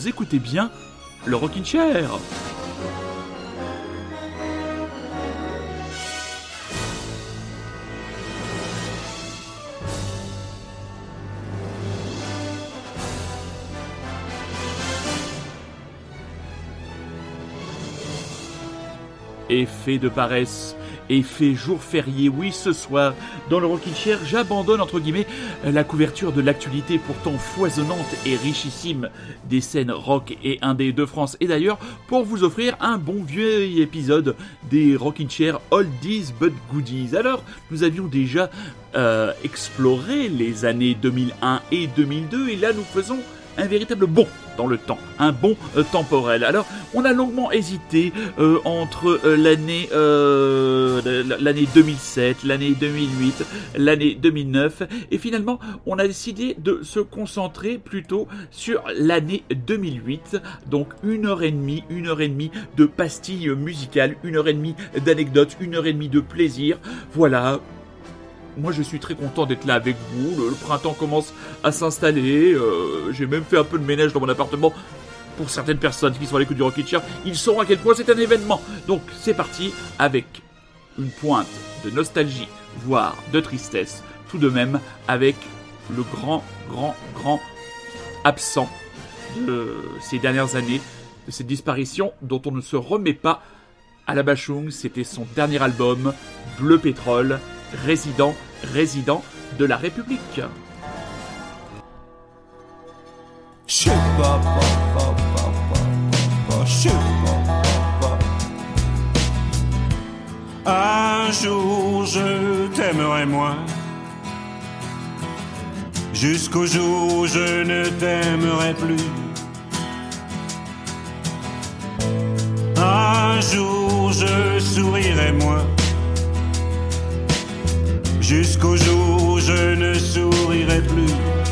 Vous écoutez bien le Rockin' Chair. Effet de paresse, effet jour férié, oui ce soir, dans le Rockin' Chair, j'abandonne entre guillemets la couverture de l'actualité pourtant foisonnante et richissime des scènes rock et indé de France. Et d'ailleurs pour vous offrir un bon vieux épisode des Rockin' Chair Oldies but Goodies. Alors nous avions déjà euh, exploré les années 2001 et 2002 et là nous faisons un véritable bond le temps, un bond euh, temporel. Alors, on a longuement hésité euh, entre euh, l'année l'année 2007, l'année 2008, l'année 2009, et finalement, on a décidé de se concentrer plutôt sur l'année 2008. Donc, une heure et demie, une heure et demie de pastilles musicales, une heure et demie d'anecdotes, une heure et demie de plaisir. Voilà, moi je suis très content d'être là avec vous. Le, printemps commence à s'installer. Euh, j'ai même fait un peu de ménage dans mon appartement. Pour certaines personnes qui sont à l'écoute du Rocket Chair, ils sauront à quel point c'est un événement. Donc c'est parti avec une pointe de nostalgie, voire de tristesse, tout de même avec le grand, grand, grand absent de ces dernières années, de cette disparition dont on ne se remet pas à la Bachung. C'était son dernier album, Bleu Pétrole, résident, résident de la République. Un jour je t'aimerai moins, jusqu'au jour où je ne t'aimerai plus. Un jour je sourirai moins jusqu'au jour où je ne sourirai plus.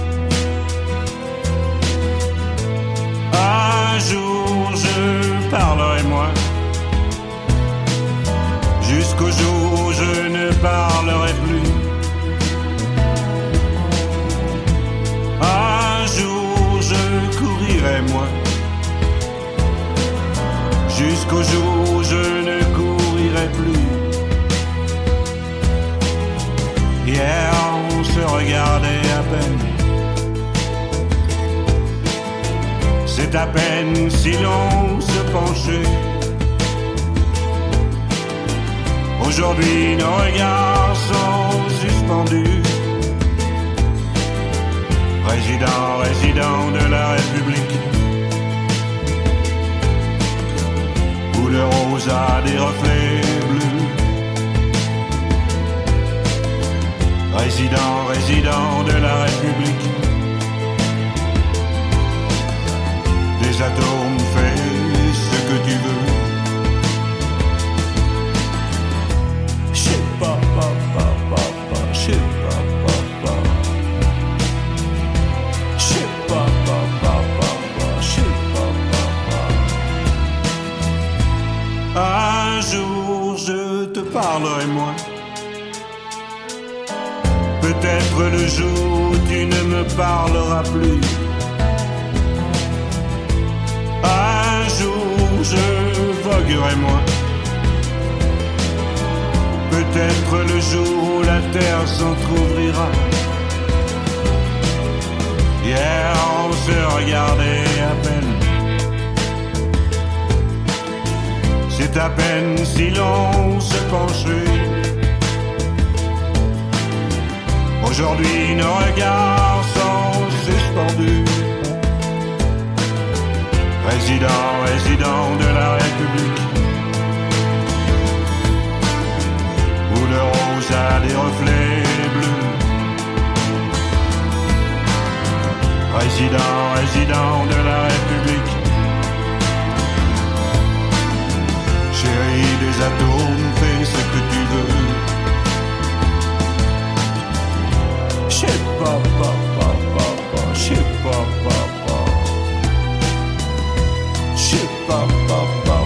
C'est à peine si l'on se penchait. Aujourd'hui nos regards sont suspendus. Président, résident de la République. Où le rose a des reflets bleus. Résident, résident de la République. Atomes, fais ce que tu veux. J'sais pas, pas, pas, pas, pas, pas, pas. J'sais pas, pas, pas, pas. Un jour je te parlerai moins. Peut-être le jour où tu ne me parleras plus. Moins. Peut-être le jour où la terre s'entr'ouvrira. Hier on se regardait à peine. C'est à peine si l'on se penchait. Aujourd'hui nos regards sont suspendus. Résident, résident de la République. Où le rose a des reflets bleus. Résident, résident de la République. Chérie des atomes, fais ce que tu veux. J'sais pas, pas, pas, pas, pas, j'sais pas,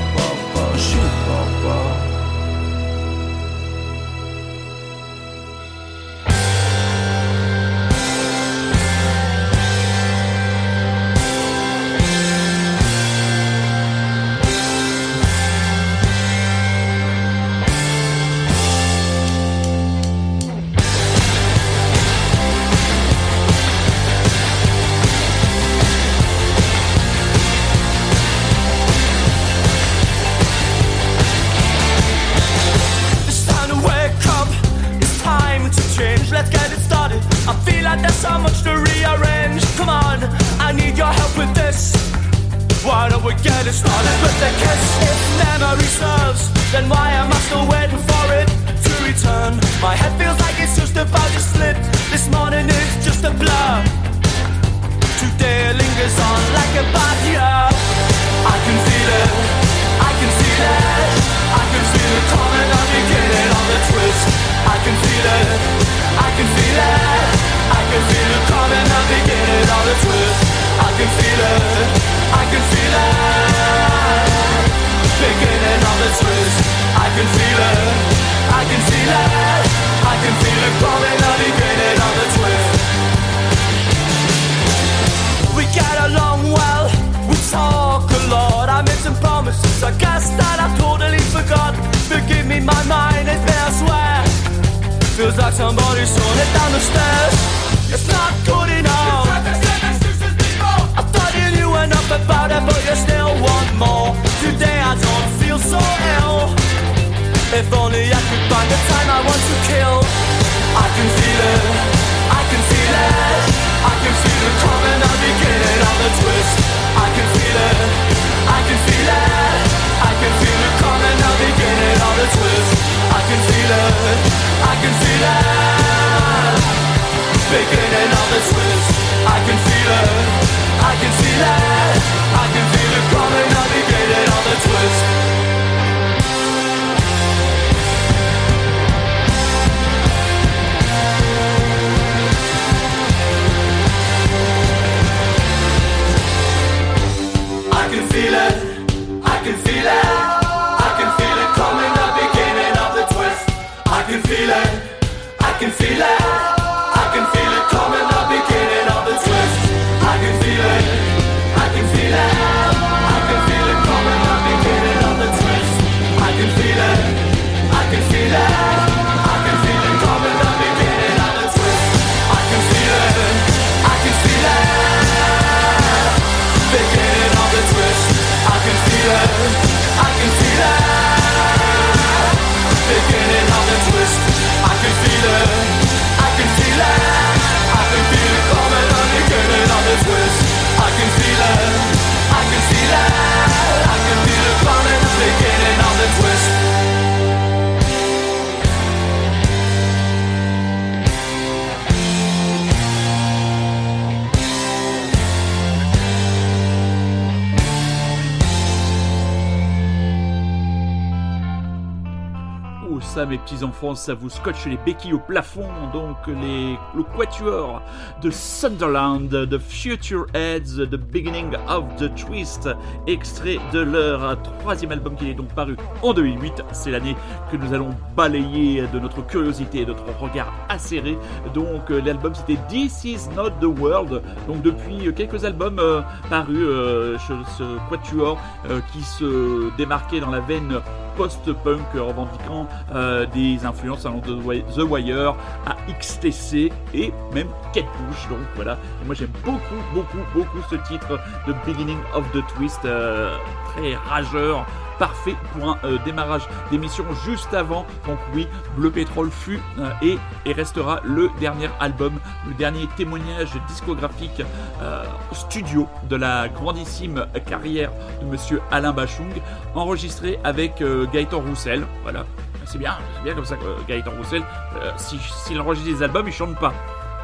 mes petits enfants, ça vous scotche les béquilles au plafond, donc les, le quatuor de Sunderland, The Future Heads, The Beginning of the Twist, extrait de leur troisième album qui est donc paru en 2008, c'est l'année que nous allons balayer de notre curiosité et de notre regard acéré, donc euh, l'album c'était This Is Not the World, donc depuis quelques albums euh, parus, euh, ce, quatuor euh, qui se démarquait dans la veine post-punk revendiquant euh, des influences allant de The Wire à XTC et même Kate Bush. Donc voilà, et moi j'aime beaucoup, beaucoup, beaucoup ce titre de Beginning of the Twist, euh, très rageur. Parfait pour un euh, démarrage d'émission juste avant. Donc oui, Bleu Pétrole fut euh, et, et restera le dernier album, le dernier témoignage discographique euh, studio de la grandissime carrière de Monsieur Alain Bachung, enregistré avec euh, Gaëtan Roussel. Voilà, c'est bien, c'est bien comme ça que Gaëtan Roussel, euh, si- s'il enregistre des albums, il chante pas.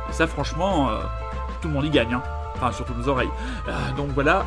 Et ça, franchement, euh, tout le monde y gagne. hein. Enfin, surtout nos oreilles. Euh, donc voilà,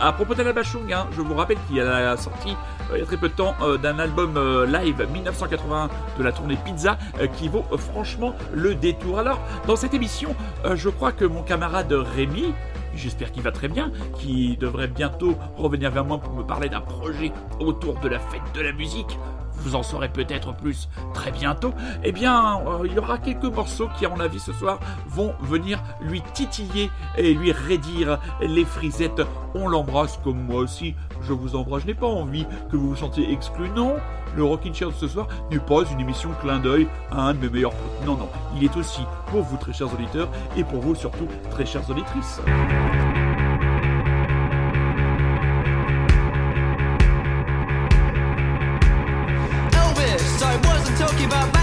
à propos d'Alain Bachung, hein, je vous rappelle qu'il a la sortie euh, il y a très peu de temps d'un album live 1981 de la tournée Pizza qui vaut franchement le détour. Alors, dans cette émission, je crois que mon camarade Rémi, j'espère qu'il va très bien, qui devrait bientôt revenir vers moi pour me parler d'un projet autour de la fête de la musique. Vous en saurez peut-être plus très bientôt. Eh bien, euh, il y aura quelques morceaux qui, à mon avis, ce soir, vont venir lui titiller et lui raidir les frisettes. On l'embrasse comme moi aussi. Je vous embrasse. Je n'ai pas envie que vous vous sentiez exclu. Non, le Rockin' Chair ce soir n'est pas une émission clin d'œil à un de mes meilleurs potes. Non, non, il est aussi pour vous, très chers auditeurs, et pour vous surtout, très chères auditrices. give up.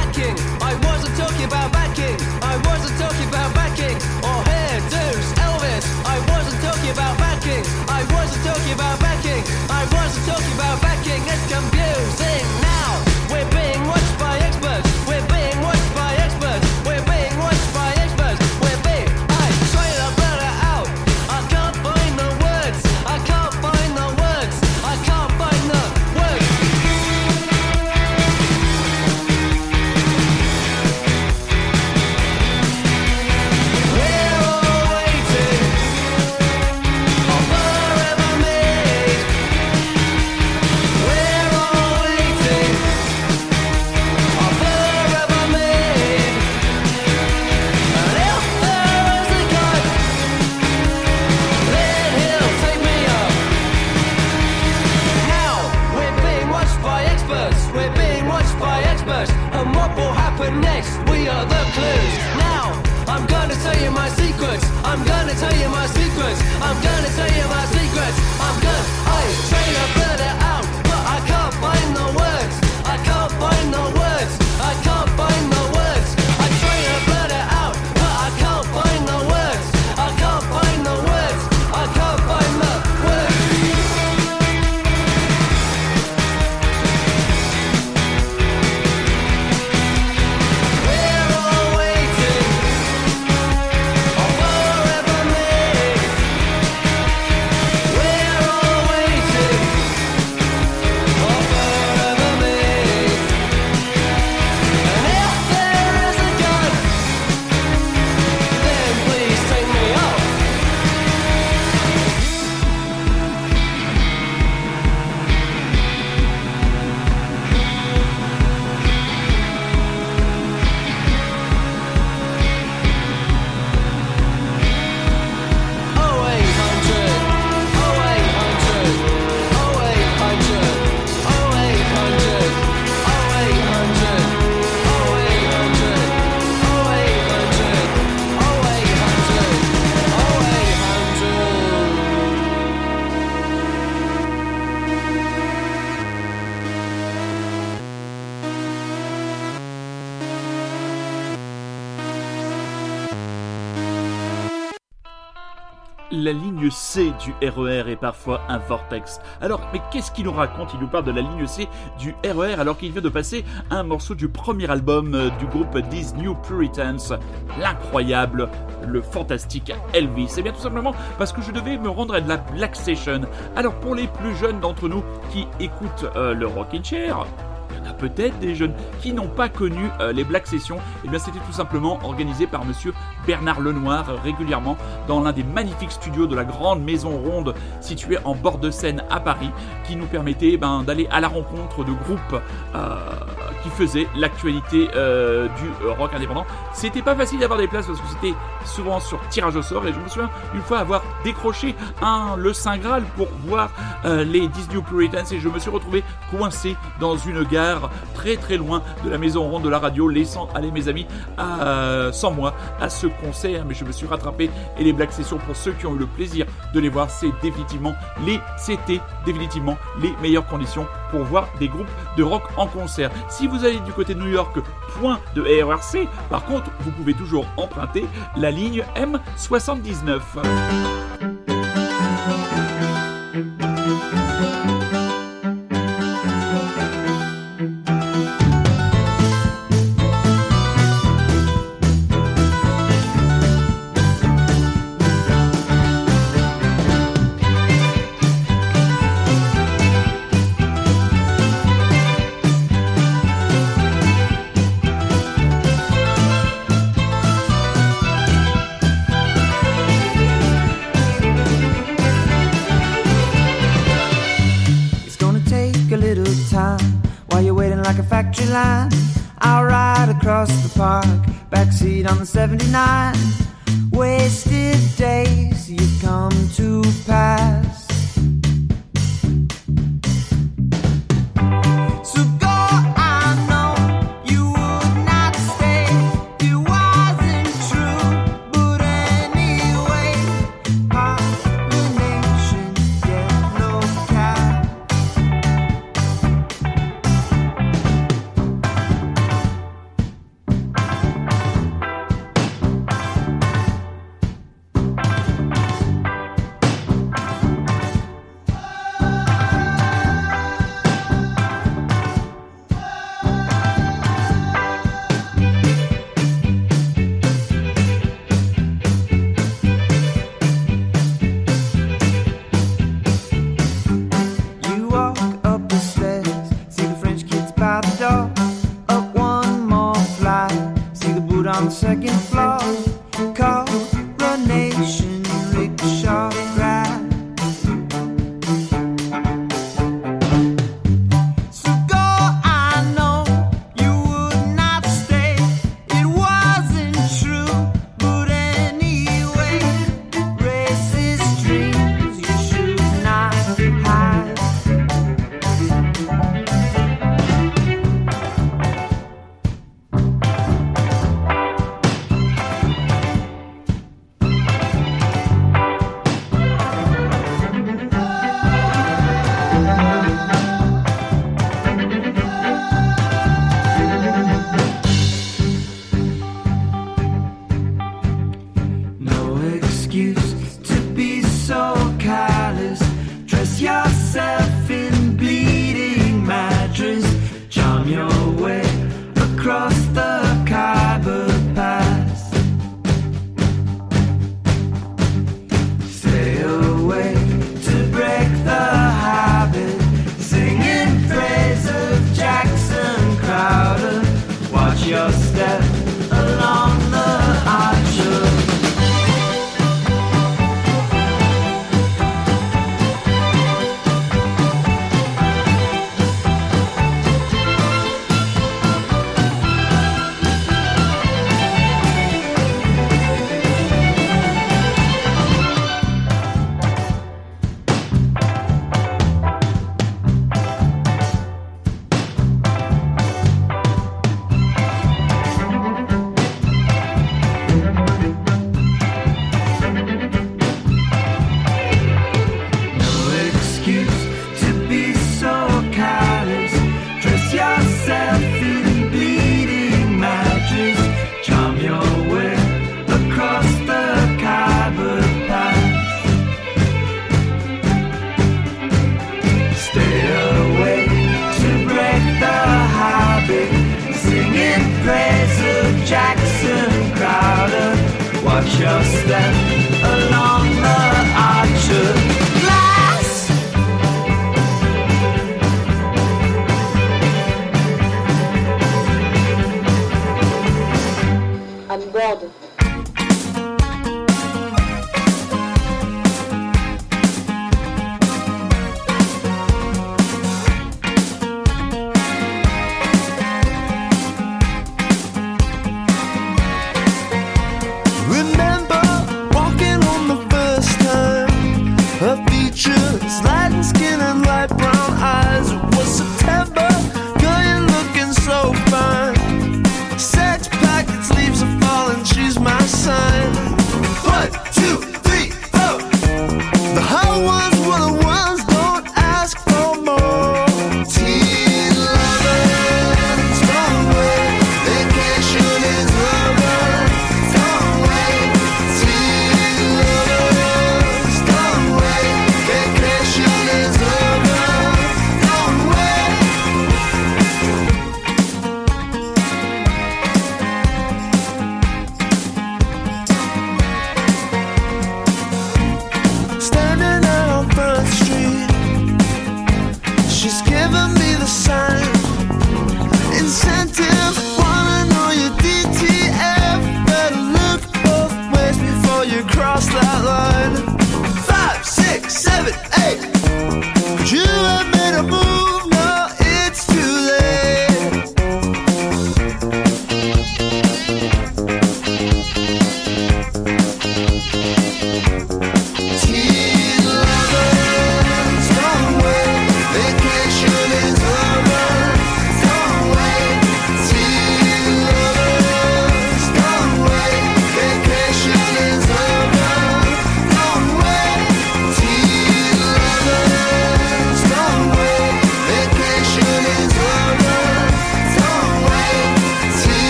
C du RER est parfois un vortex. Alors, mais qu'est-ce qu'il nous raconte? Il nous parle de la ligne C du RER alors qu'il vient de passer un morceau du premier album euh, du groupe These New Puritans, l'incroyable, le fantastique Elvis. C'est bien tout simplement parce que je devais me rendre à de la Black Session. Alors, pour les plus jeunes d'entre nous qui écoutent euh, le Rockin' Chair, il y en a peut-être des jeunes qui n'ont pas connu euh, les Black Sessions. Et bien, c'était tout simplement organisé par monsieur Bernard Lenoir euh, régulièrement dans l'un des magnifiques studios de la grande maison ronde située en bord de Seine à Paris, qui nous permettait ben, d'aller à la rencontre de groupes euh, qui faisaient l'actualité euh, du euh, rock indépendant. C'était pas facile d'avoir des places parce que c'était souvent sur tirage au sort. Et je me souviens une fois avoir décroché un le Saint Graal pour voir euh, les Disney Puritans et je me suis retrouvé coincé dans une gare très très loin de la maison ronde de la radio, laissant aller mes amis à- sans moi à ce concert. Mais je me suis rattrapé et les Black Sessions, pour ceux qui ont eu le plaisir de les voir, c'est définitivement les, c'était définitivement les meilleures conditions pour voir des groupes de rock en concert. Si vous allez du côté de New York, point de RRC, par contre, vous pouvez toujours emprunter la ligne M79. Line. I'll ride across the park, backseat on the 79. Wasted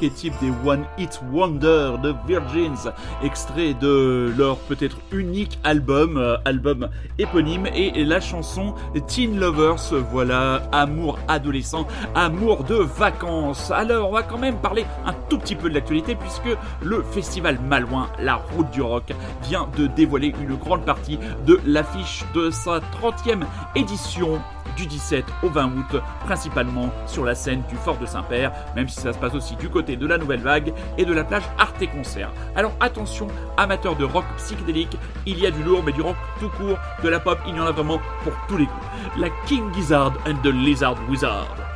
l'archétype des One Hit Wonder de Virgins, extrait de leur peut-être unique album, euh, album éponyme, et la chanson Teen Lovers, voilà, amour adolescent, amour de vacances. Alors, on va quand même parler un tout petit peu de l'actualité, puisque le festival Malouin, la route du rock, vient de dévoiler une grande partie de l'affiche de sa 30e édition du 17 au 20 août, principalement sur la scène du Fort de Saint-Père, même si ça se passe aussi du côté de la Nouvelle Vague et de la plage Arte Concert. Alors attention, amateurs de rock psychédélique, il y a du lourd, mais du rock tout court, de la pop, il y en a vraiment pour tous les goûts. La King Gizzard and the Lizard Wizard.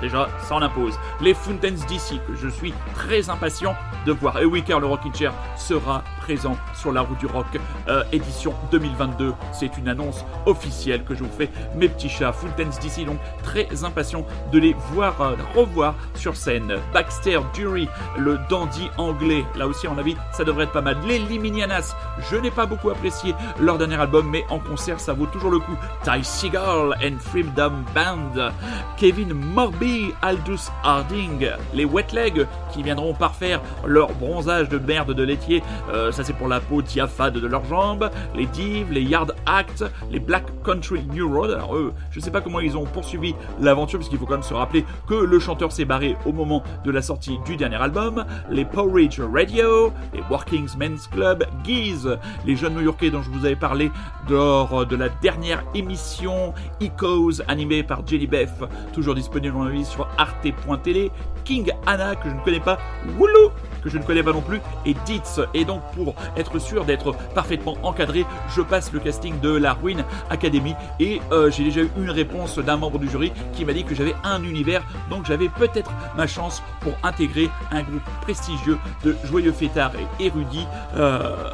Déjà, ça en impose. Les Fountains d'ici, que je suis très impatient de voir. Et Wicker, le Rockin' Chair, sera présent sur la route du rock, euh, édition 2022. C'est une annonce officielle que je vous fais, mes petits chats. Fountains d'ici, donc très impatient de les voir, euh, revoir sur scène. Baxter Dury, le dandy anglais. Là aussi, à mon avis, ça devrait être pas mal. Les Liminianas, je n'ai pas beaucoup apprécié leur dernier album, mais en concert, ça vaut toujours le coup. Ty Seagull and Freedom Band. Kevin Morby, Aldous Harding, les Wet Legs qui viendront parfaire leur bronzage de merde de laitier, euh, ça c'est pour la peau diaphane de leurs jambes, les Dives, les Yard Act, les Black Country New Road, alors eux, je sais pas comment ils ont poursuivi l'aventure, parce qu'il faut quand même se rappeler que le chanteur s'est barré au moment de la sortie du dernier album, les Porridge Radio, les Working Men's Club, Geese, les jeunes new-yorkais dont je vous avais parlé lors de la dernière émission Echoes animée par Jelly Beth, toujours disponible dans sur arte.tv, King Anna que je ne connais pas, Woulou que je ne connais pas non plus, et Ditz. Et donc pour être sûr d'être parfaitement encadré, je passe le casting de la Ruin Academy et euh, j'ai déjà eu une réponse d'un membre du jury qui m'a dit que j'avais un univers, donc j'avais peut-être ma chance pour intégrer un groupe prestigieux de joyeux fêtards et érudits. Euh,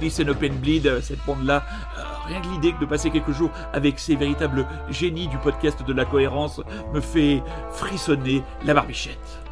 Listen and Bleed, cette bande-là, rien que l'idée de passer quelques jours avec ces véritables génies du podcast de la cohérence me fait frissonner la barbichette.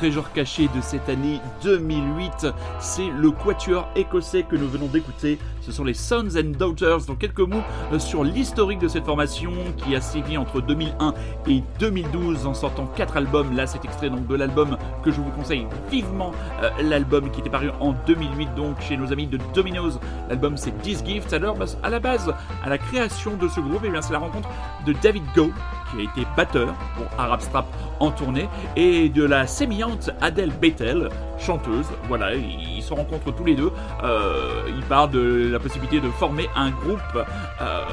Trésor caché de cette année 2008. C'est le quatuor écossais que nous venons d'écouter. Ce sont les Sons and Daughters. Donc quelques mots euh, sur l'historique de cette formation qui a sévi entre 2001 et 2012 en sortant quatre albums. Là, c'est extrait donc de l'album que je vous conseille vivement. Euh, l'album qui était paru en 2008 donc chez nos amis de Domino's. L'album c'est This Gift. Alors bah, à la base, à la création de ce groupe, eh bien c'est la rencontre de David Go qui a été batteur pour Arab Strap en tournée, et de la sémillante Adèle Bethel, chanteuse. Voilà, ils se rencontrent tous les deux. Euh, ils parlent de la possibilité de former un groupe euh,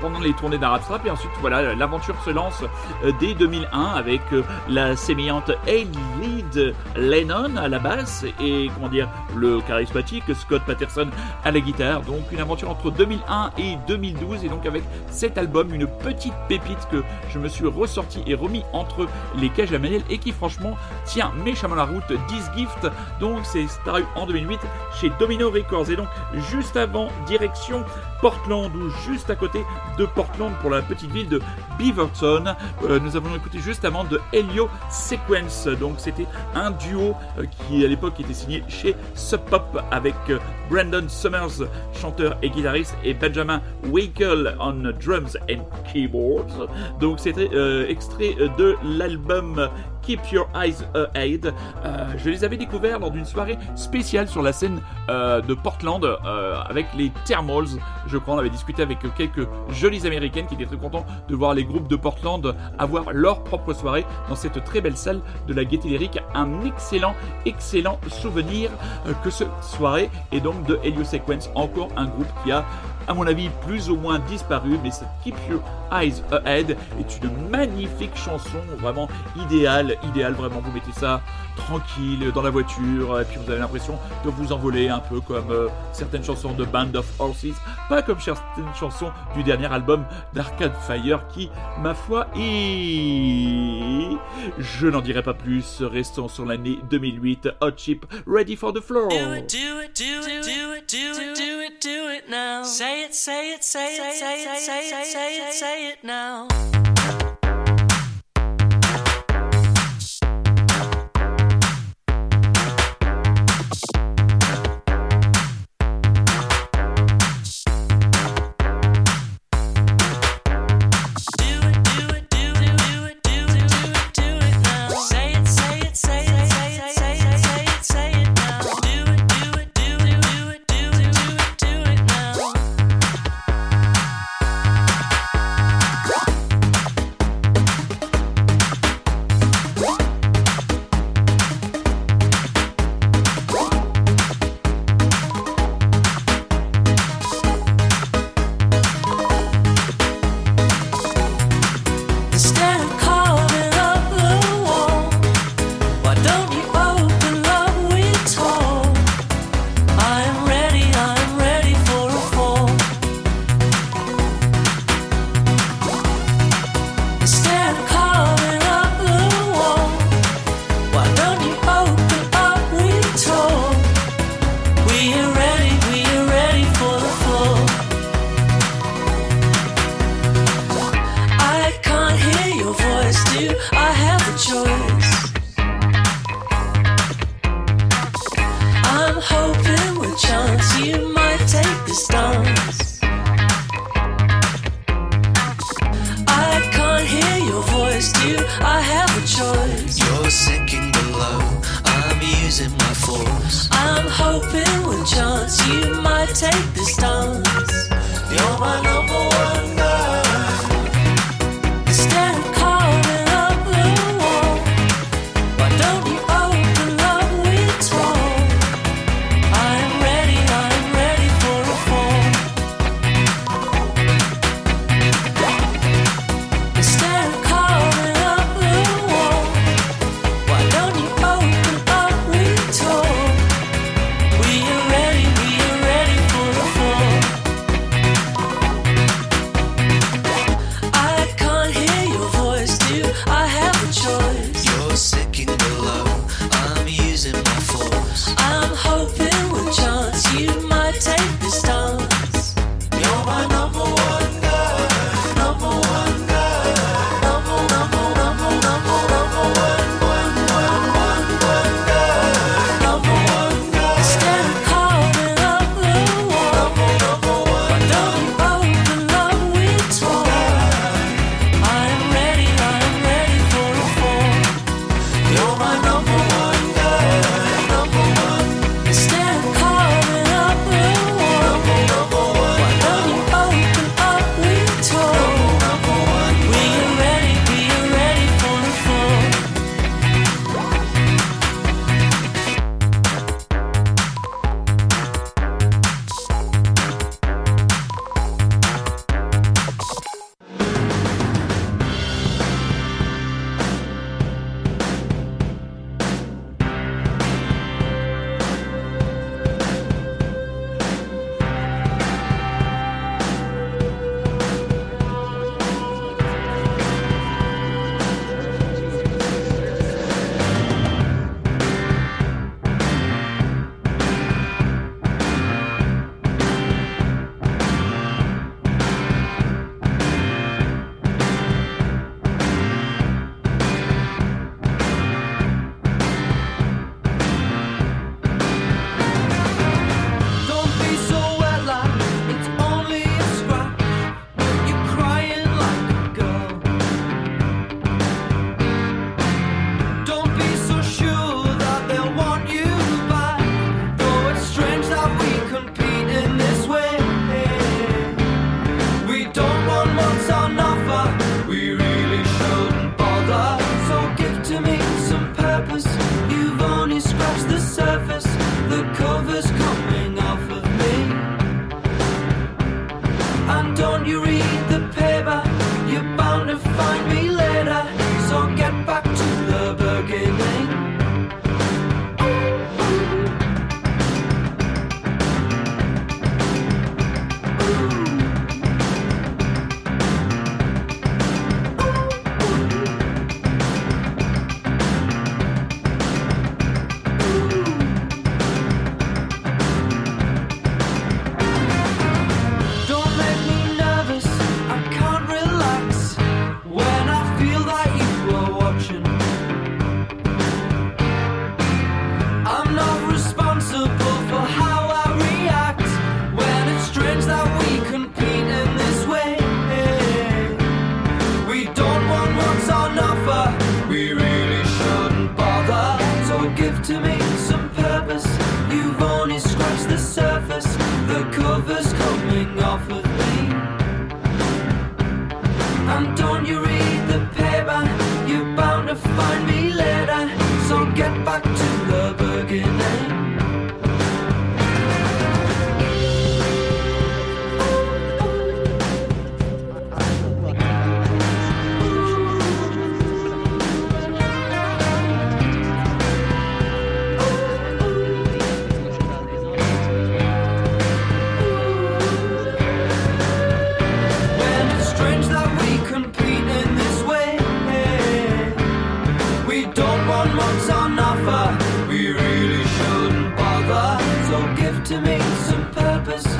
pendant les tournées d'Arab Strap, et ensuite, voilà, l'aventure se lance euh, dès 2001 avec euh, la sémillante Lead Lennon à la basse et, comment dire, le charismatique Scott Patterson à la guitare. Donc, une aventure entre 2001 et 2012, et donc avec cet album, une petite pépite que je me suis ressorti et remis entre les cages à manel et qui franchement tient méchamment la route 10 Gift donc c'est paru en 2008 chez Domino Records. Et donc juste avant direction Portland ou juste à côté de Portland pour la petite ville de Beaverton. Euh, nous avons écouté juste avant de Helio Sequence. Donc c'était un duo euh, qui à l'époque était signé chez Sub Pop avec euh, Brandon Summers chanteur et guitariste et Benjamin Winkle on drums and keyboards. Donc c'était extrait de l'album Keep Your Eyes Ahead. Euh, je les avais découverts lors d'une soirée spéciale sur la scène euh, de Portland euh, avec les Thermals. Je crois on avait discuté avec quelques jolies américaines qui étaient très contents de voir les groupes de Portland avoir leur propre soirée dans cette très belle salle de la Gaieté Lyrique. Un excellent, excellent souvenir que cette soirée et donc de Helio Sequence, encore un groupe qui a à mon avis, plus ou moins disparu, mais cette Keep Your Eyes Ahead. Est une magnifique chanson, vraiment idéale, idéale, vraiment, vous mettez ça tranquille dans la voiture, et puis vous avez l'impression de vous envoler un peu comme euh, certaines chansons de Band of Horses, pas comme certaines chansons du dernier album d'Arcade Fire qui, ma foi, est... Je n'en dirai pas plus, restons sur l'année 2008, Hot Chip, Ready for the Floor. Do it, do it, do it, do it, do it, do it, do it now. Say it, say it, say it, say it, say it, say it, say it now. To me some purpose.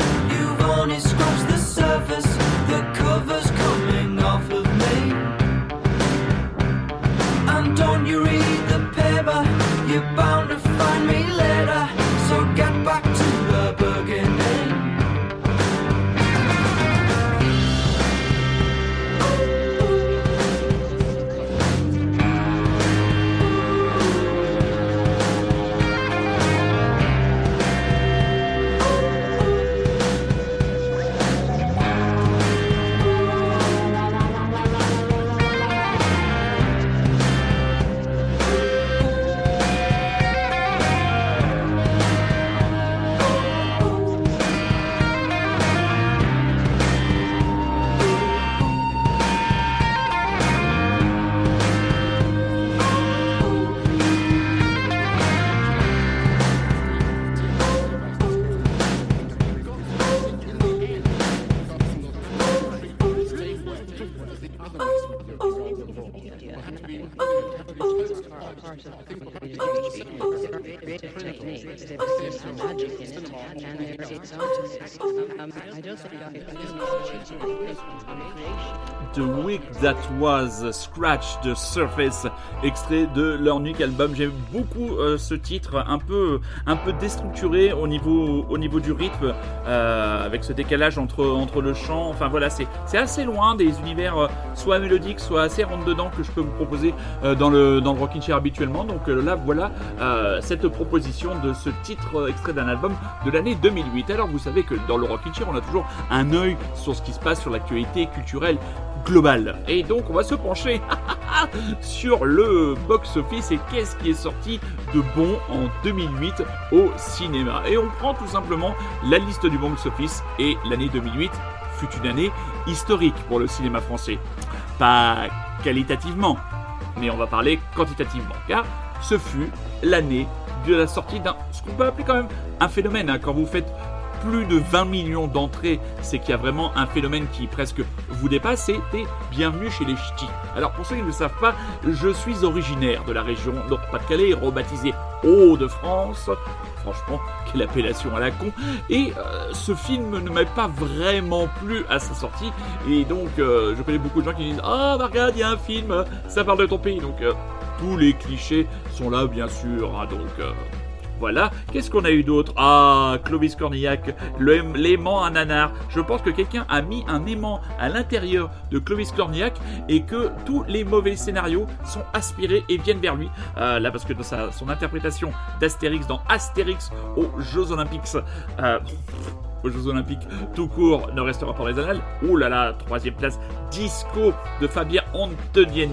Scratch the Surface, extrait de leur unique album. J'aime beaucoup euh, ce titre, un peu, déstructuré au niveau, au niveau du rythme, euh, avec ce décalage entre, le chant. Enfin voilà, c'est, assez loin des univers euh, soit mélodiques, soit assez rentre dedans que je peux vous proposer dans le, dans le Rockin' Chair habituellement. Donc là, voilà cette proposition de ce titre extrait d'un album de l'année 2008. Alors vous savez que dans le Rockin' Chair, on a toujours un œil sur ce qui se passe sur l'actualité culturelle globale. Et donc on va se pencher sur le box-office et qu'est-ce qui est sorti de bon en 2008 au cinéma. Et on prend tout simplement la liste du box-office et l'année 2008 fut une année historique pour le cinéma français. Pas qualitativement, mais on va parler quantitativement, car ce fut l'année de la sortie d'un, ce qu'on peut appeler quand même un phénomène, hein. quand vous faites plus de 20 millions d'entrées, c'est qu'il y a vraiment un phénomène qui presque vous dépasse, c'était Bienvenue chez les Ch'tis. Alors pour ceux qui ne le savent pas, je suis originaire de la région Nord-Pas-de-Calais, rebaptisée Hauts-de-France. Franchement, quelle appellation à la con. Et euh, ce film ne m'a pas vraiment plu à sa sortie. Et donc, euh, je connais beaucoup de gens qui disent Ah, regarde, il y a un film, ça parle de ton pays. Donc, euh, tous les clichés sont là, bien sûr. hein, donc, voilà. Qu'est-ce qu'on a eu d'autre? Ah, Clovis Cornillac, l'aimant à nanar. Je pense que quelqu'un a mis un aimant à l'intérieur de Clovis Cornillac et que tous les mauvais scénarios sont aspirés et viennent vers lui. Euh, là, parce que dans sa, son interprétation d'Astérix dans Astérix aux Jeux Olympiques. euh, aux Jeux Olympiques tout court ne restera pas les annales. Ouh là là, troisième place, Disco de Fabien Antoniente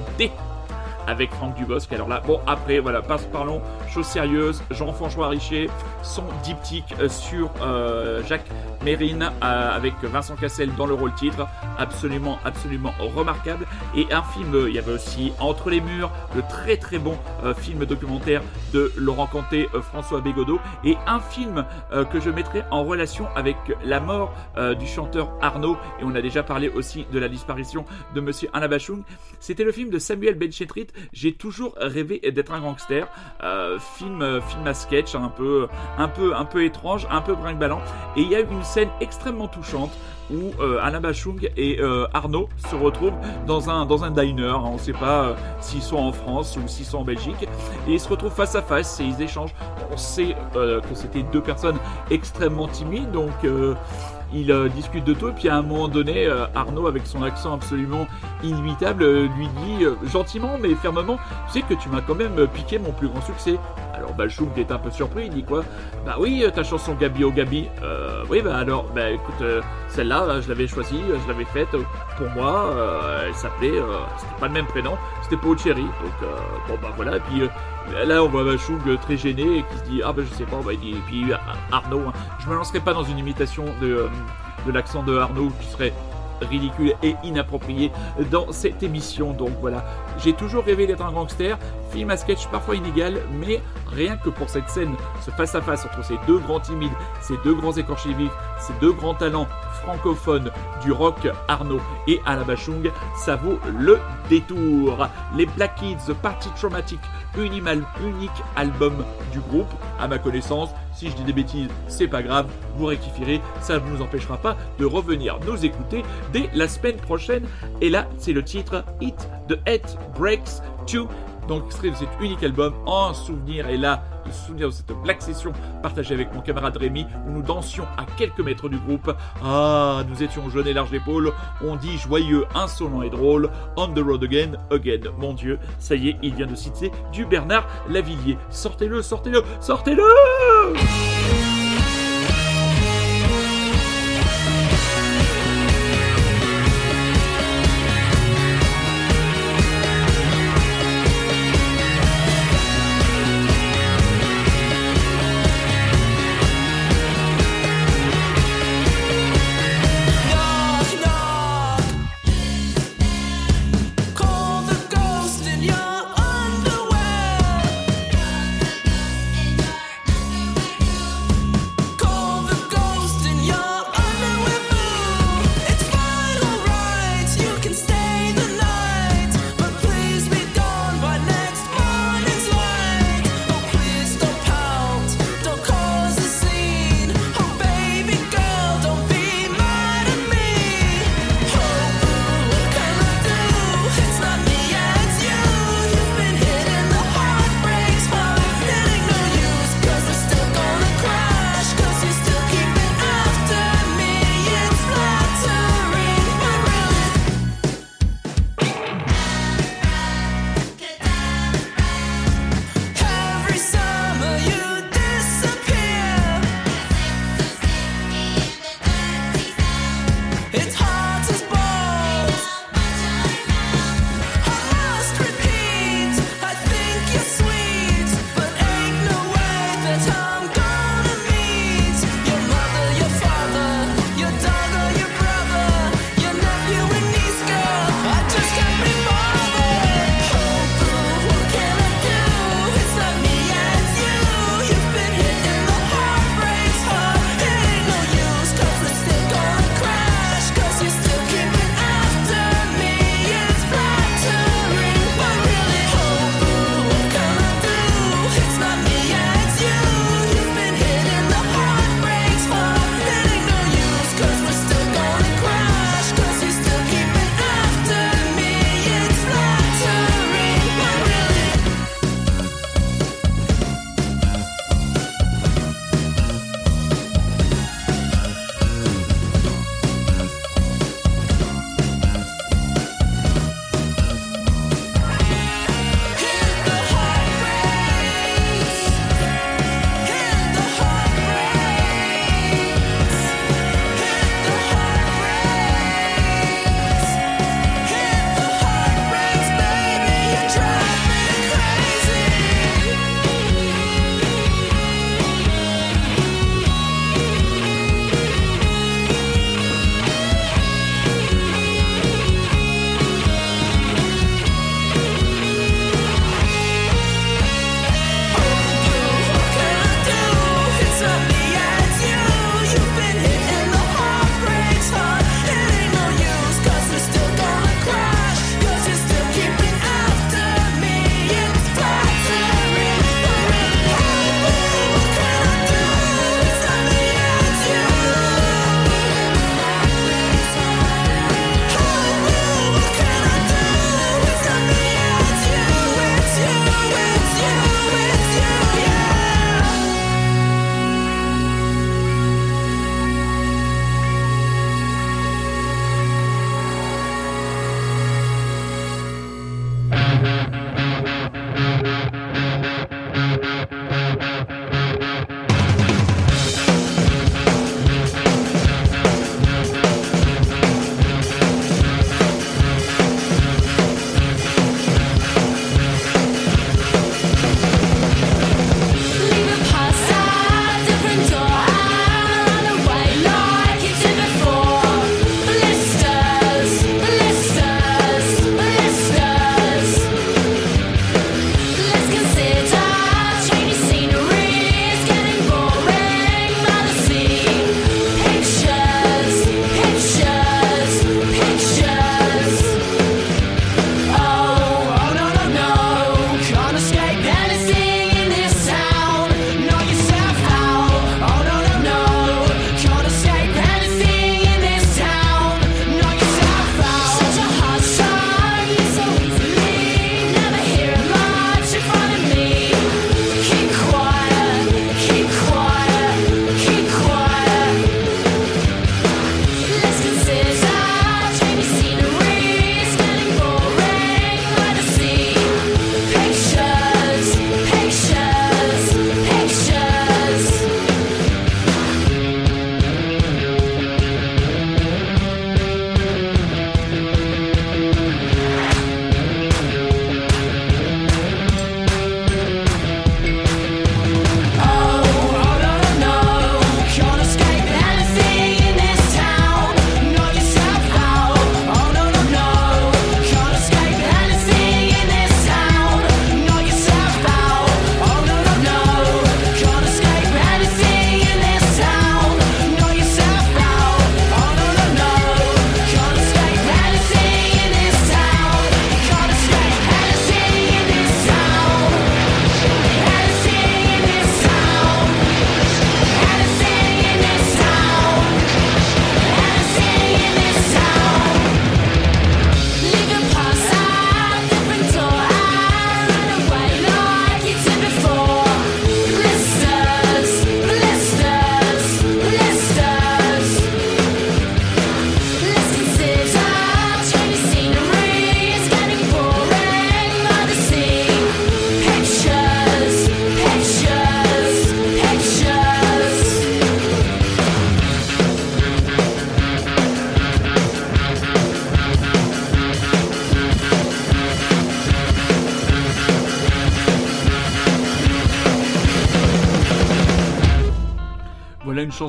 avec Franck Dubosc. Alors là, bon, après, voilà, passe, parlons, chose sérieuse. Jean-François Richer, son diptyque euh, sur euh, Jacques Mérine, euh, avec Vincent Cassel dans le rôle titre. Absolument, absolument remarquable. Et un film, il y avait aussi Entre les murs, le très très bon euh, film documentaire de Laurent Canté, euh, François Bégodeau. Et un film que je mettrai en relation avec la mort du chanteur Arnaud. Et on a déjà parlé aussi de la disparition de monsieur Alain Bachung. C'était le film de Samuel Benchetrit. J'ai toujours rêvé d'être un gangster. Film, film à sketch, un peu, un peu, un peu étrange, un peu brinque-ballant. Et il y a une scène extrêmement touchante où euh, Alain Bachung et euh, Arnaud se retrouvent dans un, dans un diner. hein. on ne sait pas euh, s'ils sont en France ou s'ils sont en Belgique. Et ils se retrouvent face à face et ils échangent. On sait que c'était deux personnes extrêmement timides, donc ils euh, discutent de tout. Et puis à un moment donné, euh, Arnaud, avec son accent absolument inimitable, euh, lui dit gentiment mais fermement Tu sais que tu m'as quand même piqué mon plus grand succès. Alors Balchoum est un peu surpris, il dit quoi Bah oui, ta chanson Gabi au Gabi. Euh, oui, bah alors, bah écoute, celle-là, je l'avais choisie, je l'avais faite pour moi. elle s'appelait, c'était pas le même prénom, c'était Paul Cherry. Donc bon bah voilà. Et puis là, on voit euh, très gêné et qui se dit ah bah je sais pas. Bah, et puis euh, Arnaud, hein, je me lancerai pas dans une imitation de, euh, de l'accent de Arnaud qui serait ridicule et inapproprié dans cette émission. Donc voilà, j'ai toujours rêvé d'être un gangster, film à sketch parfois inégal, mais rien que pour cette scène, ce face-à-face entre ces deux grands timides, ces deux grands écorchés vifs, ces deux grands talents francophones du rock Arnaud et Alabachung, ça vaut le détour. Les Black Kids, Party Traumatic, unimal, unique album du groupe, à ma connaissance. Si je dis des bêtises, c'est pas grave, vous rectifierez, ça ne nous empêchera pas de revenir nous écouter dès la semaine prochaine. Et là, c'est le titre Hit the Head Breaks 2. Donc, extrait de cet unique album en souvenir, et là, le souvenir de cette Black Session partagée avec mon camarade Rémi, où nous dansions à quelques mètres du groupe. Ah, nous étions jeunes et larges d'épaule, on dit joyeux, insolent et drôle. On the road again, again. Mon Dieu, ça y est, il vient de citer du Bernard Lavillier. Sortez-le, sortez-le, sortez-le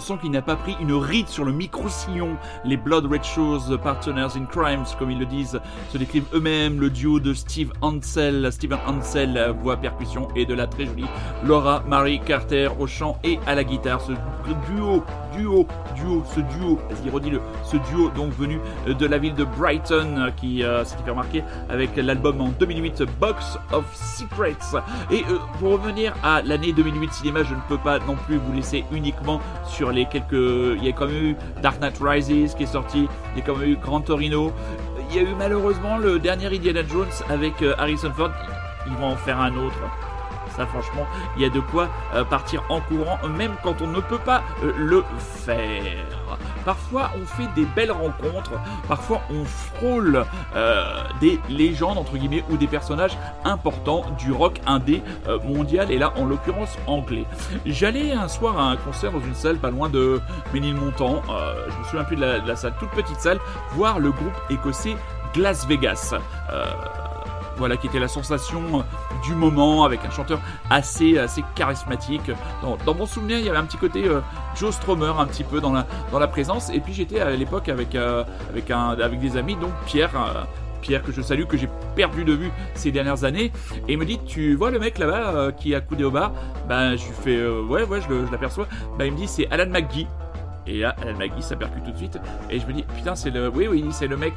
chanson qui n'a pas pris une ride sur le micro-sillon. Les Blood Red Shoes, Partners in Crimes, comme ils le disent, se décrivent eux-mêmes. Le duo de Steve Ansel, Steven Ansel, voix percussion, et de la très jolie Laura Marie Carter au chant et à la guitare. Ce duo, duo, duo, ce duo, vas-y redis-le, ce duo donc venu de la ville de Brighton qui euh, s'est fait remarquer avec l'album en 2008 Box of Secrets. Et euh, pour revenir à l'année 2008 cinéma, je ne peux pas non plus vous laisser uniquement sur les quelques. Il y a quand même eu Dark Knight Rises qui est sorti, il y a quand même eu Grand Torino. Il y a eu malheureusement le dernier Indiana Jones avec euh, Harrison Ford. Ils vont en faire un autre. Ça, franchement, il y a de quoi euh, partir en courant, même quand on ne peut pas euh, le faire. Parfois, on fait des belles rencontres. Parfois, on frôle euh, des légendes, entre guillemets, ou des personnages importants du rock indé mondial, et là, en l'occurrence, anglais. J'allais un soir à un concert dans une salle pas loin de Ménilmontant. je me souviens plus de la, de la, salle, toute petite salle, voir le groupe écossais Glass Vegas voilà, qui était la sensation du moment, avec un chanteur assez, assez charismatique. Dans, mon souvenir, il y avait un petit côté euh, Joe Stromer, un petit peu dans la, dans la présence. Et puis j'étais à l'époque avec, euh, avec, un, avec des amis, donc Pierre. Euh, Pierre que je salue, que j'ai perdu de vue ces dernières années, et il me dit Tu vois le mec là-bas qui a coudé au bar? Ben, je lui fais Ouais, ouais, je l'aperçois. Ben, il me dit C'est Alan McGee. Et là, Alan McGee, ça tout de suite. Et je me dis, putain, c'est le, oui, oui, c'est le mec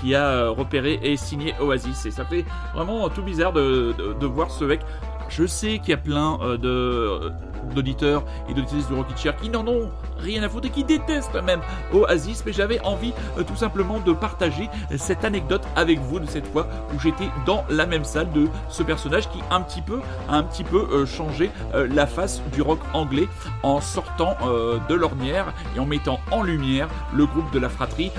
qui a repéré et signé Oasis. Et ça fait vraiment tout bizarre de, de, de voir ce mec. Je sais qu'il y a plein euh, de d'auditeurs et d'auditrices de Rocky Chair qui n'en ont rien à foutre et qui détestent même Oasis, mais j'avais envie euh, tout simplement de partager cette anecdote avec vous de cette fois où j'étais dans la même salle de ce personnage qui un petit peu a un petit peu euh, changé euh, la face du rock anglais en sortant de l'ornière et en mettant en lumière le groupe de la fratrie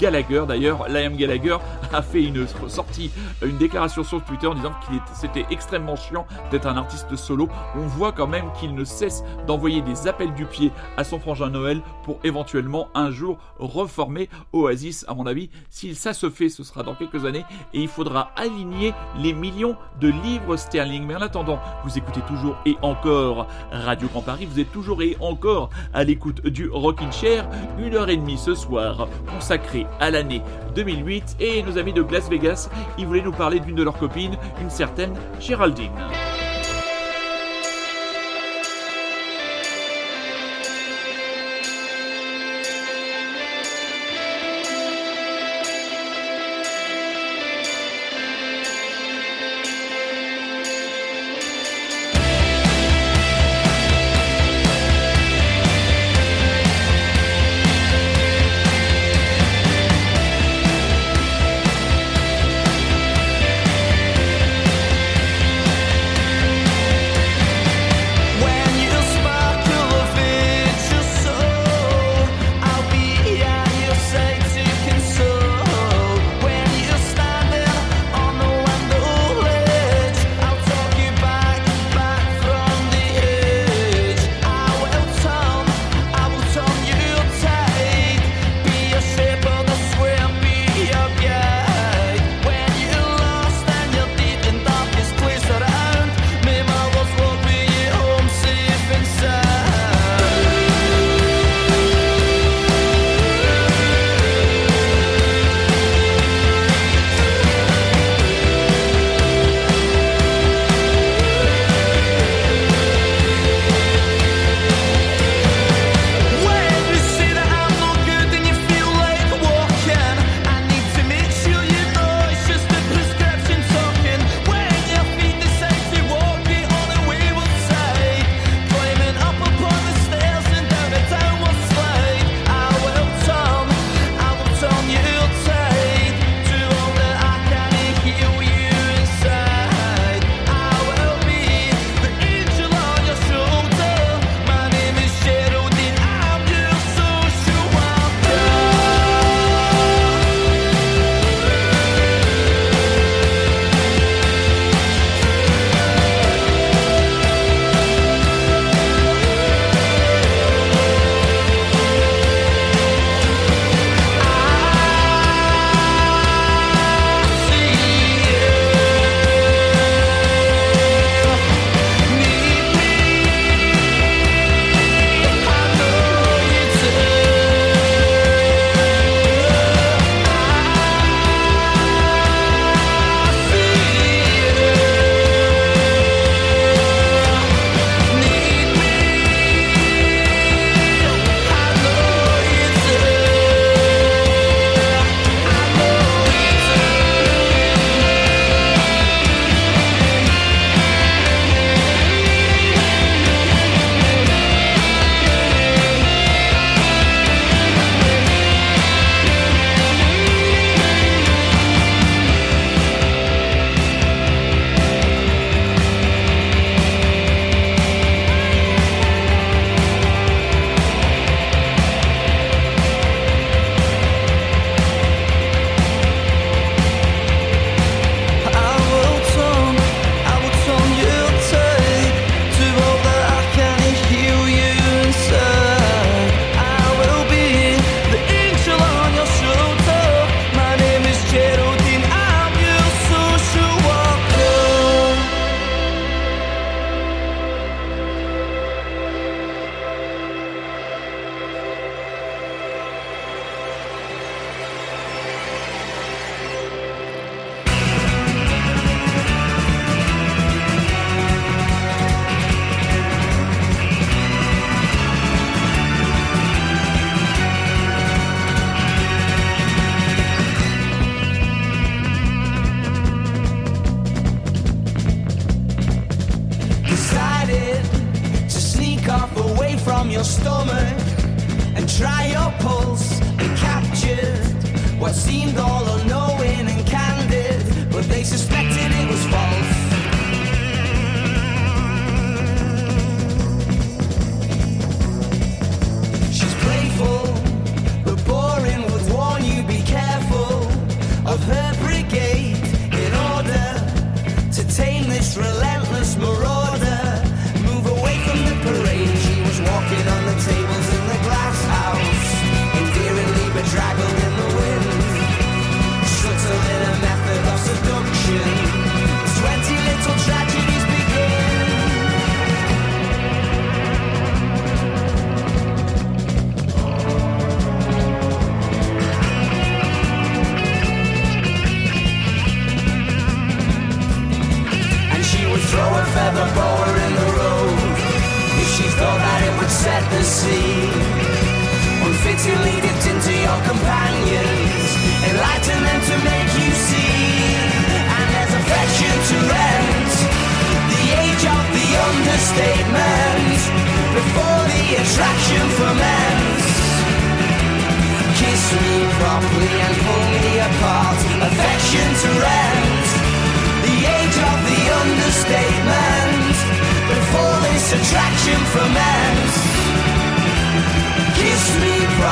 Gallagher. D'ailleurs, Liam Gallagher a fait une sortie, une déclaration sur Twitter en disant qu'il c'était extrêmement chiant d'être un artiste solo. On voit quand même qu'il ne cesse d'envoyer des appels du pied à son frangin Noël pour éventuellement un jour reformer Oasis. À mon avis, si ça se fait, ce sera dans quelques années et il faudra aligner les millions de livres sterling. Mais en attendant, vous écoutez toujours et encore Radio Grand Paris, vous êtes toujours et encore à l'écoute du Rockin' Chair, une heure et demie ce soir consacrée à l'année 2008 et nos amis de Las Vegas, ils voulaient nous parler d'une de leurs copines, une certaine Géraldine.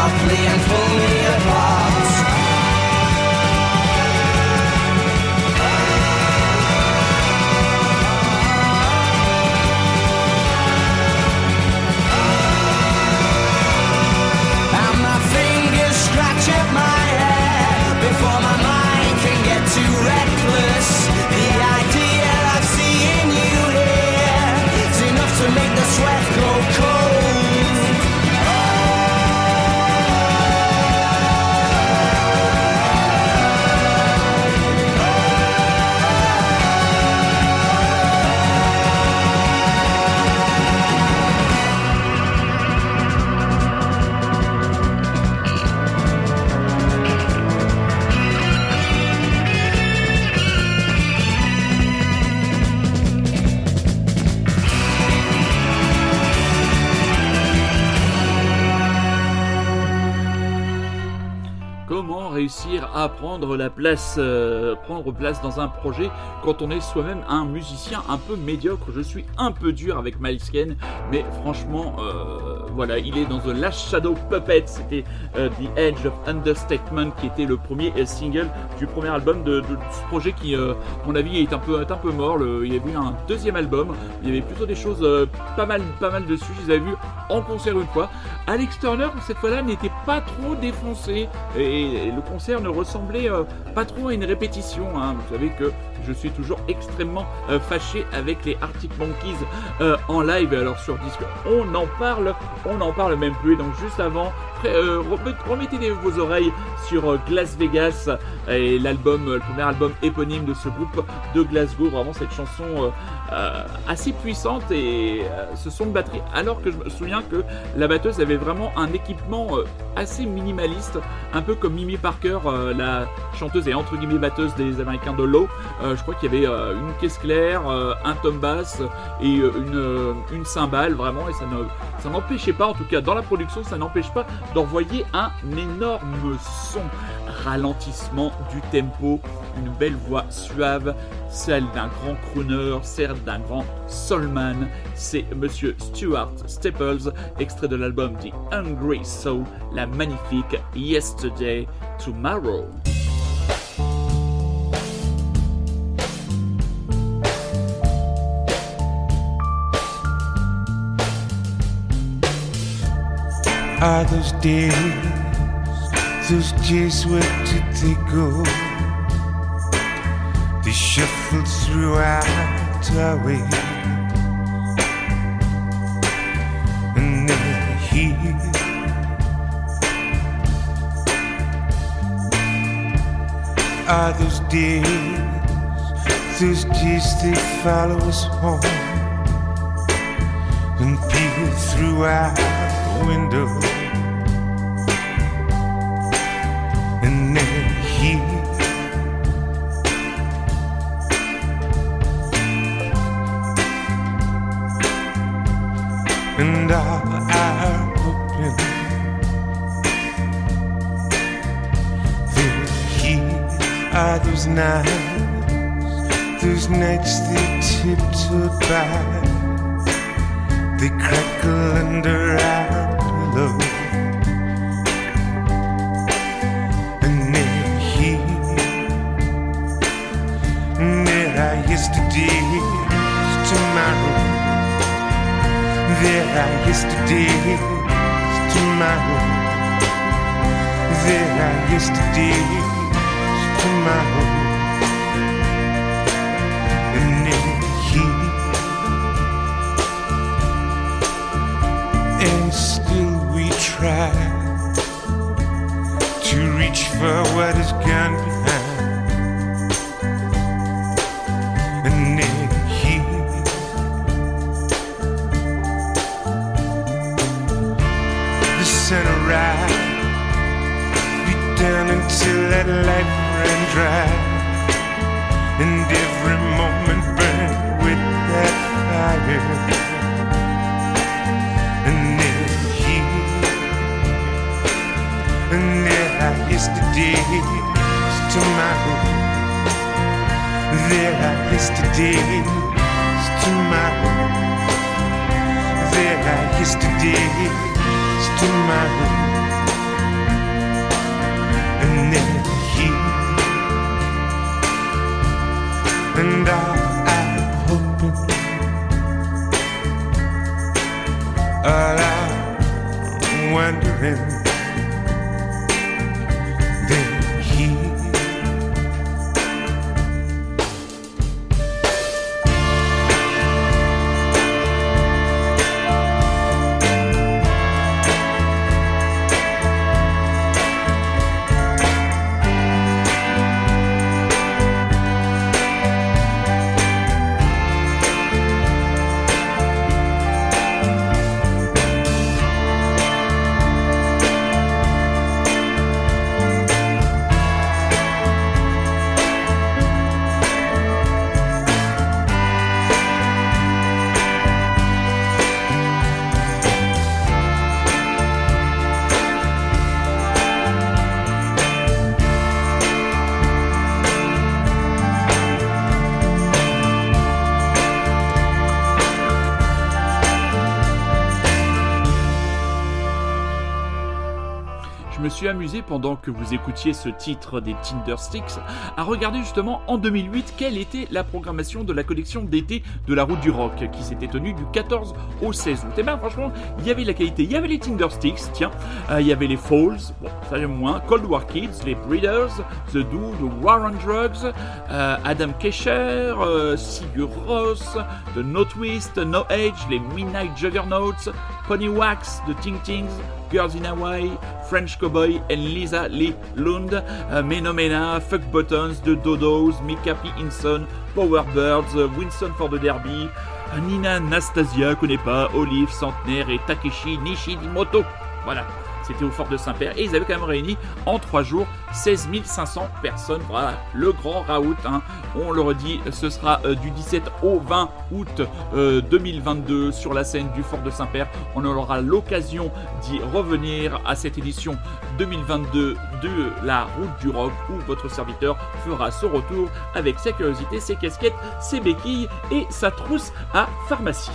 Properly and pull me prendre la place, euh, prendre place dans un projet quand on est soi-même un musicien un peu médiocre Je suis un peu dur avec Miles Kane, mais franchement, euh, voilà, il est dans The Last Shadow Puppet. C'était euh, The Edge of Understatement qui était le premier single du premier album de, ce projet qui, à mon avis, est un peu, est un peu mort. Le- il y avait eu un deuxième album, il y avait plutôt des choses pas mal, pas mal dessus. Je les avais vus en concert une fois. Alex Turner, cette fois-là, n'était pas trop défoncé et, le concert ne ressemblait euh, pas trop à une répétition. hein. Vous savez que je suis toujours extrêmement euh, fâché avec les Arctic Monkeys euh, en live. Alors sur disque, on en parle, on n'en parle même plus. Et donc juste avant, remettez vos oreilles sur Glass Vegas et l'album, le premier album éponyme de ce groupe de Glasgow. Vraiment cette chanson euh, assez puissante et euh, ce son de batterie. Alors que je me souviens que la batteuse avait vraiment un équipement euh, assez minimaliste, un peu comme Mimi Parker, euh, la chanteuse et entre guillemets batteuse des Américains de. Euh, je crois qu'il y avait une caisse claire, un tom bass et une, une cymbale vraiment et ça ça n'empêchait pas, en tout cas dans la production, ça n'empêche pas d'envoyer un énorme son, ralentissement du tempo, une belle voix suave, celle d'un grand crooner, celle d'un grand soulman. C'est Monsieur Stuart Staples, extrait de l'album The Hungry Soul, la magnifique Yesterday Tomorrow. They shuffled throughout our way. And they're here. Are those days, those days they follow us home and peer through our window those nights, those nights they tiptoed by. They crackle under our pillow. And here. And there are yesterdays tomorrow. There are yesterdays tomorrow. There are yesterdays And. And still we try to reach for what is gone behind. And. The sun down until that light And every moment burned with that fire. And they're here. And there are yesterdays tomorrow. There are yesterdays tomorrow. There are yesterdays tomorrow. And all I'm hoping, all I'm wondering, pendant que vous écoutiez ce titre des Tindersticks à regarder justement en 2008 quelle était la programmation de la collection d'été de la route du rock qui s'était tenue du 14 au 16 août. Et bien franchement, il y avait la qualité, il y avait les Tindersticks, tiens, euh, il y avait les Falls, bon ça j'aime moins, Cold War Kids, les Breeders, The Do, The War on Drugs, euh, Adam Kesher, euh, Sigur Ross, The No Twist, No Age, les Midnight Juggernauts, Pony Wax, The Ting Tings, Girls in Hawaii, French Cowboy and Lisa Lee Lund, euh, Menomena, Fuck Buttons, The Dodos, Mika P. Hinson, Power Birds, euh, Winston for the Derby, Nina Nastasia, connais pas, Olive, Centenaire et Takeshi Nishimoto. Voilà. C'était au fort de Saint-Père et ils avaient quand même réuni en trois jours 16 500 personnes. Voilà, le grand raout. hein. On le redit, ce sera euh, du 17 au 20 août euh, 2022 sur la scène du fort de Saint-Père. On aura l'occasion d'y revenir à cette édition 2022 de la route du rock où votre serviteur fera son retour avec sa curiosité, ses casquettes, ses béquilles et sa trousse à pharmacie.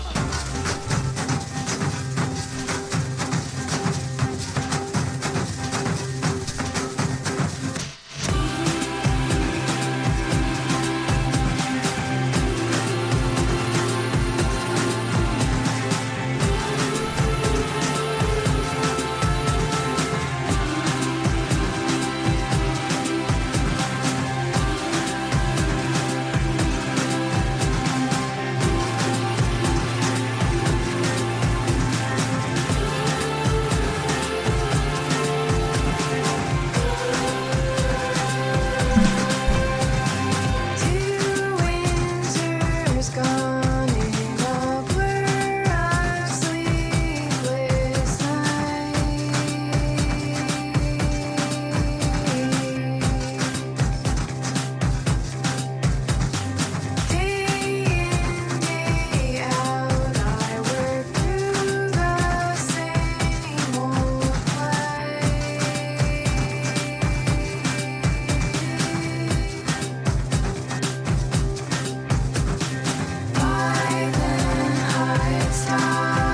Firestar.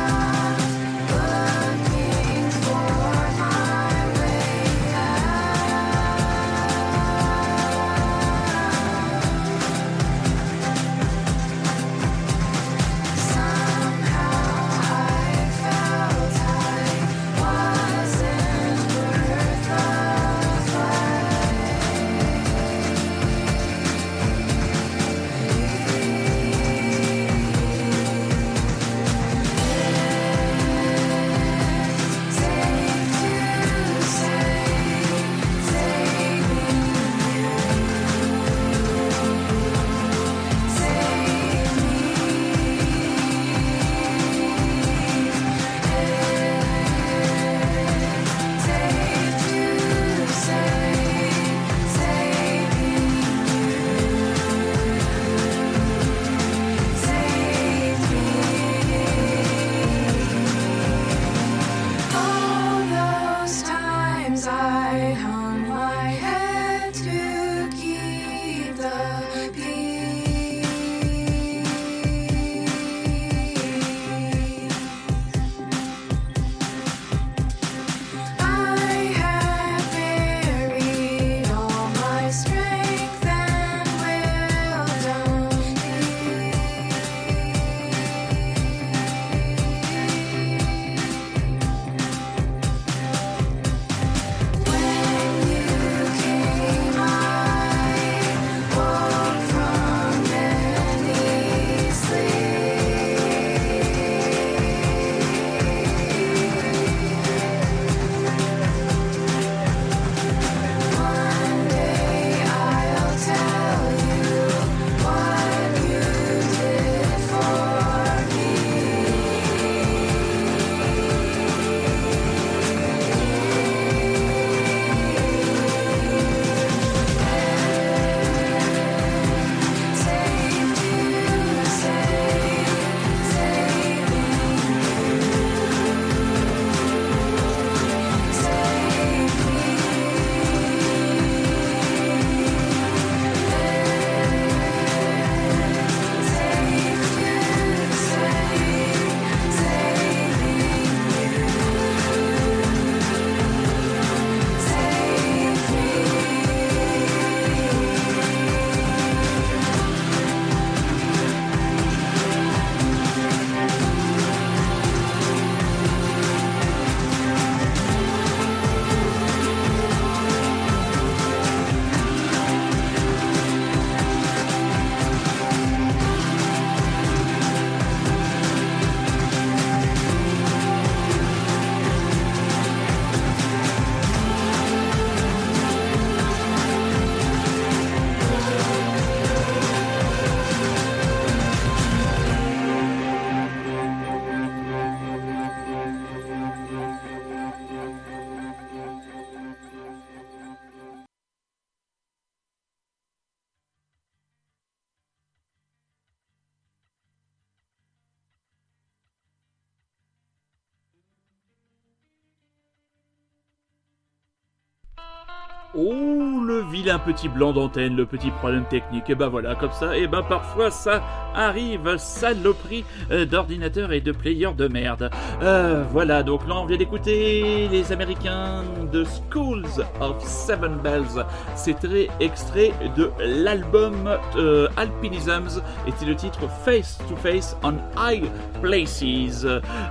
Oh, le vilain petit blanc d'antenne, le petit problème technique. Et ben voilà, comme ça, et ben parfois ça arrive, saloperie euh, d'ordinateur et de player de merde. Euh, voilà, donc là on vient d'écouter les Américains de Schools of Seven Bells. C'est très extrait de l'album euh, Alpinisms et c'est le titre Face to Face on High Places.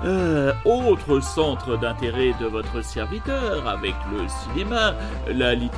Euh, autre centre d'intérêt de votre serviteur avec le cinéma, la littérature,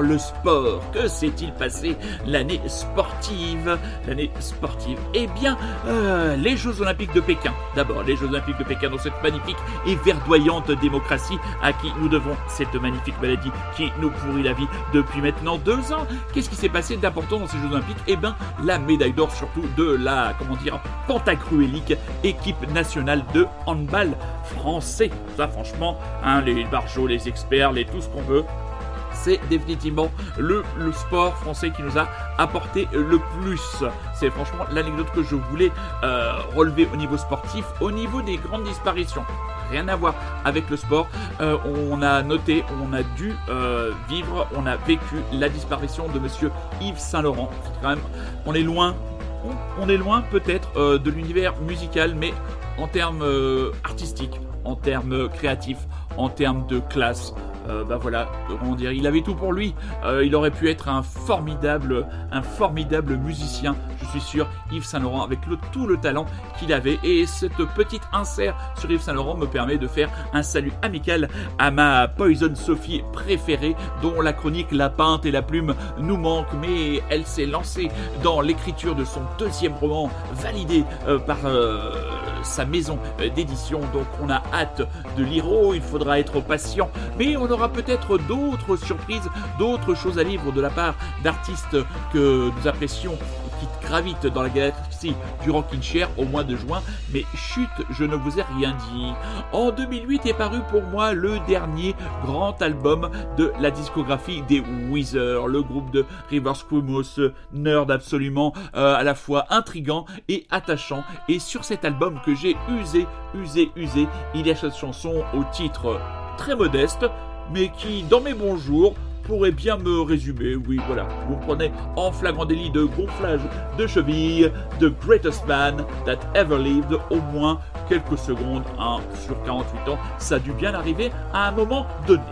le sport. Que s'est-il passé l'année sportive? L'année sportive. Eh bien, euh, les Jeux Olympiques de Pékin. D'abord, les Jeux Olympiques de Pékin dans cette magnifique et verdoyante démocratie à qui nous devons cette magnifique maladie qui nous pourrit la vie depuis maintenant deux ans. Qu'est-ce qui s'est passé d'important dans ces Jeux Olympiques? Eh bien, la médaille d'or surtout de la, comment dire, pentacruélique équipe nationale de handball français. Ça, franchement, hein, les barjots, les experts, les tout ce qu'on veut, c'est définitivement le, sport français qui nous a apporté le plus. C'est franchement l'anecdote que je voulais euh, relever au niveau sportif, au niveau des grandes disparitions. Rien à voir avec le sport. Euh, on a noté, on a dû euh, vivre, on a vécu la disparition de monsieur Yves Saint-Laurent. On est loin, on, est loin peut-être de l'univers musical, mais en termes artistiques, en termes créatifs, en termes de classe, euh, bah voilà, comment dire, il avait tout pour lui. Euh, il aurait pu être un formidable, un formidable musicien, je suis sûr, Yves Saint Laurent, avec tout le talent qu'il avait. Et cette petite insert sur Yves Saint Laurent me permet de faire un salut amical à ma Poison Sophie préférée, dont la chronique La Peinte et la Plume nous manque, mais elle s'est lancée dans l'écriture de son deuxième roman, validé euh, par sa maison d'édition. Donc on a hâte de lire. Oh, il faudra être patient, mais on aura peut-être d'autres surprises, d'autres choses à lire de la part d'artistes que nous apprécions qui gravitent dans la galaxie du Rockin' Chair au mois de juin, mais chut, je ne vous ai rien dit. En 2008 est paru pour moi le dernier grand album de la discographie des Weezer, le groupe de Rivers Cuomo, nerd absolument euh, à la fois intrigant et attachant. Et sur cet album que j'ai usé, usé, usé, il y a cette chanson au titre très modeste, mais qui, dans mes bons jours, pourrait bien me résumer. Oui, voilà, vous prenez en flagrant délit de gonflage de cheville, The Greatest Man That Ever Lived, au moins quelques secondes, hein, sur 48 ans, ça a dû bien arriver à un moment donné.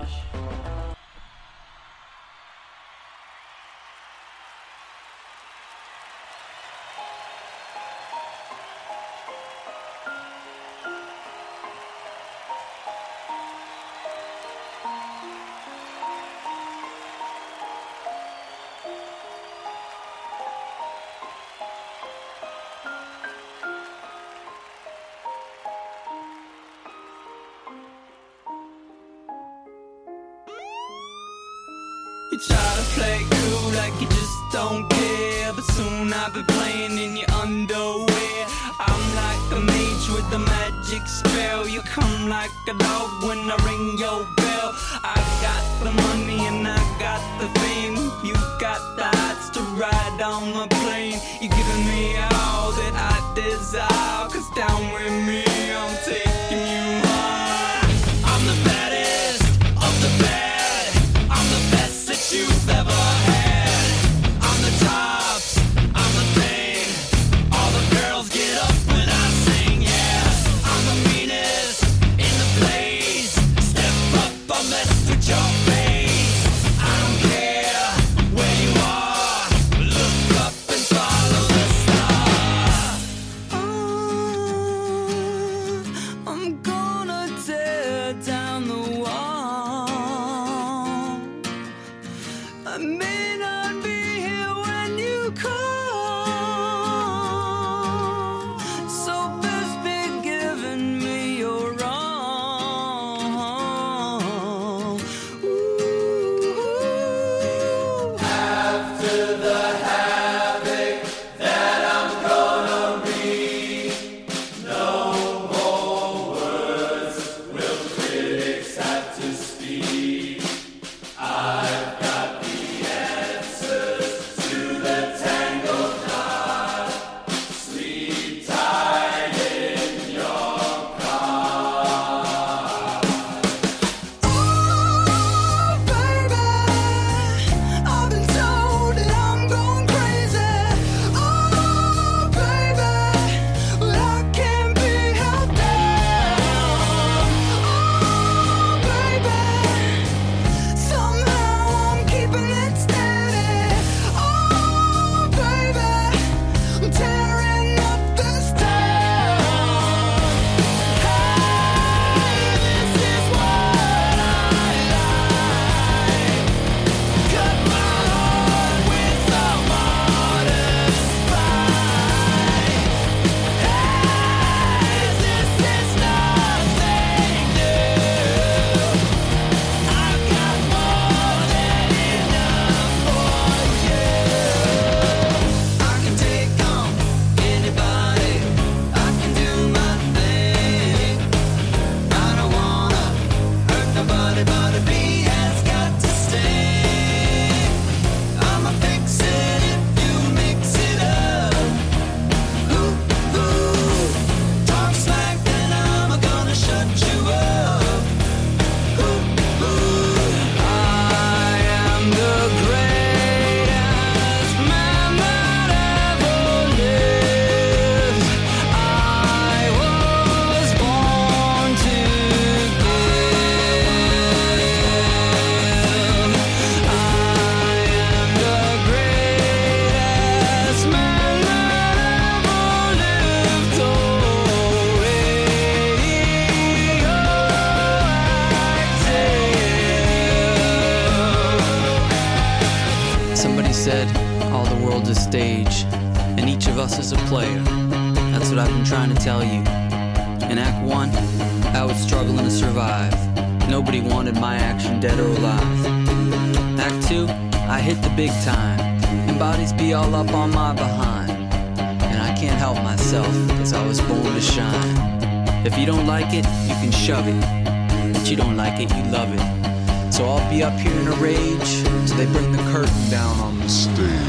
shove it. But you don't like it, you love it. So I'll be up here in a rage till they bring the curtain down on the stage.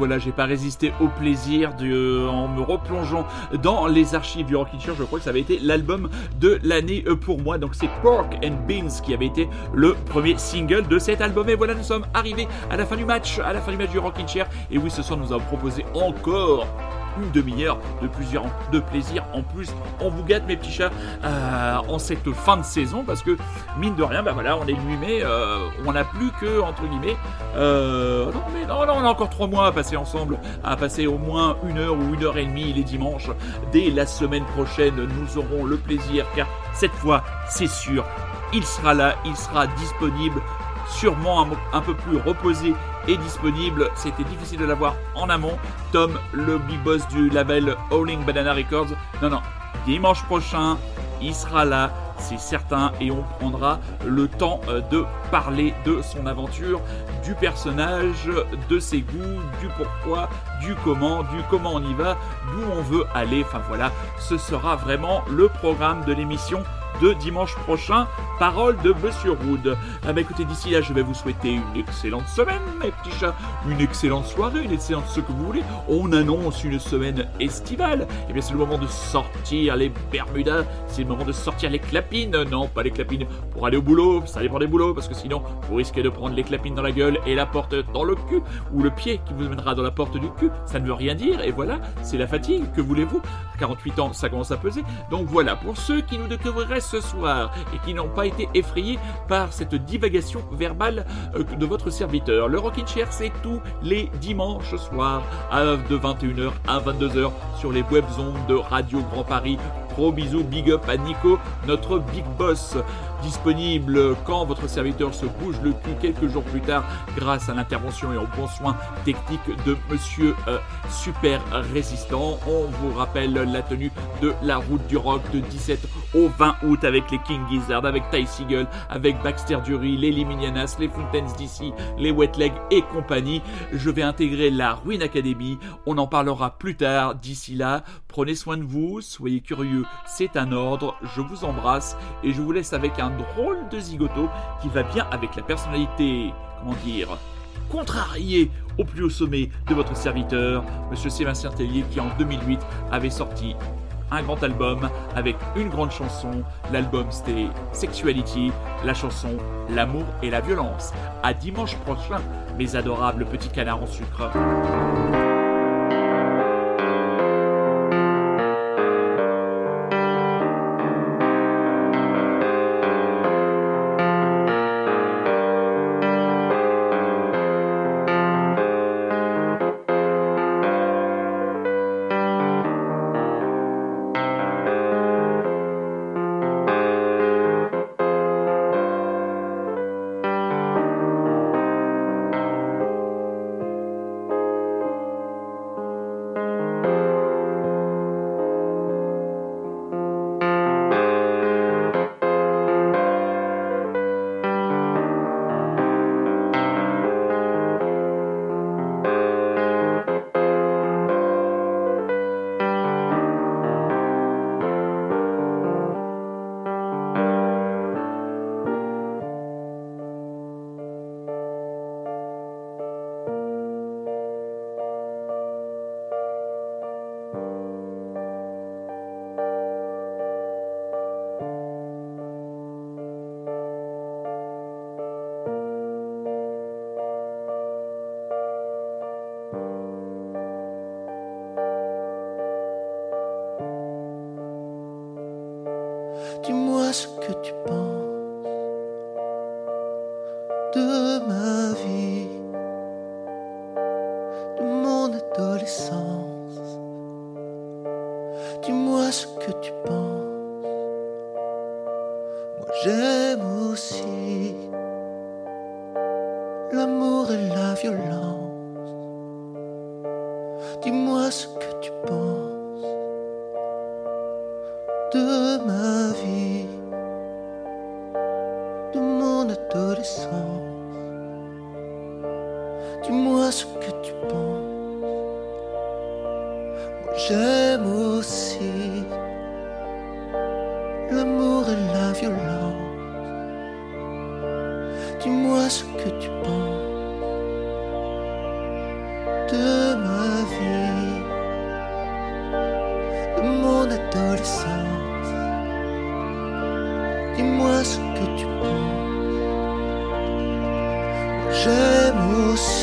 Voilà, j'ai pas résisté au plaisir de, en me replongeant dans les archives du Rockin' Chair. Je crois que ça avait été l'album de l'année euh, pour moi. Donc c'est Pork and Beans qui avait été le premier single de cet album. Et voilà, nous sommes arrivés à la fin du match, à la fin du match du Rockin' Chair. Et oui, ce soir, nous avons proposé encore une demi-heure de plusieurs de plaisir en plus. On vous gâte mes petits chats euh, en cette fin de saison parce que mine de rien, bah voilà, on est le 8 mai, on n'a plus que entre guillemets. Euh, non mais non, on a encore trois mois à passer ensemble, à passer au moins une heure ou une heure et demie les dimanches. Dès la semaine prochaine, nous aurons le plaisir car cette fois, c'est sûr, il sera là, il sera disponible sûrement un, un, peu plus reposé et disponible. C'était difficile de l'avoir en amont. Tom, le big boss du label Howling Banana Records. Non, non, dimanche prochain, il sera là, c'est certain, et on prendra le temps euh, de parler de son aventure, du personnage, de ses goûts, du pourquoi, du comment, du comment on y va, d'où on veut aller. Enfin voilà, ce sera vraiment le programme de l'émission de dimanche prochain. Parole de Monsieur Wood. Ah bah écoutez, d'ici là, je vais vous souhaiter une excellente semaine, mes petits chats. Une excellente soirée, une excellente ce que vous voulez. On annonce une semaine estivale. Et bien, c'est le moment de sortir les Bermudas. C'est le moment de sortir les clapines. Non, pas les clapines pour aller au boulot. Ça dépend des boulots, parce que sinon, vous risquez de prendre les clapines dans la gueule et la porte dans le cul. Ou le pied qui vous mènera dans la porte du cul. Ça ne veut rien dire. Et voilà, c'est la fatigue. Que voulez-vous? 48 ans, ça commence à peser. Donc voilà, pour ceux qui nous découvriraient ce soir et qui n'ont pas été effrayés par cette divagation verbale euh, de votre serviteur. Le Rockin' Chair, c'est tous les dimanches soirs de 21h à 22h sur les web zones de Radio Grand Paris. Gros bisous, big up à Nico, notre big boss disponible quand votre serviteur se bouge le cul quelques jours plus tard grâce à l'intervention et au bon soin technique de monsieur euh, super résistant. On vous rappelle la tenue de la route du rock de 17 au 20 août avec les King Gizzard, avec Ty Seagull, avec Baxter Dury, les Liminianas, les Fountains d'ici, les Wet Leg et compagnie. Je vais intégrer la Ruin Academy. On en parlera plus tard. D'ici là, prenez soin de vous, soyez curieux, c'est un ordre. Je vous embrasse et je vous laisse avec un drôle de zigoto qui va bien avec la personnalité, comment dire, contrariée au plus haut sommet de votre serviteur, Monsieur Sébastien Tellier, qui en 2008 avait sorti un grand album avec une grande chanson. L'album c'était Sexuality, la chanson L'amour et la violence. À dimanche prochain, mes adorables petits canards en sucre. dis-moi ce que tu penses. J'aime aussi.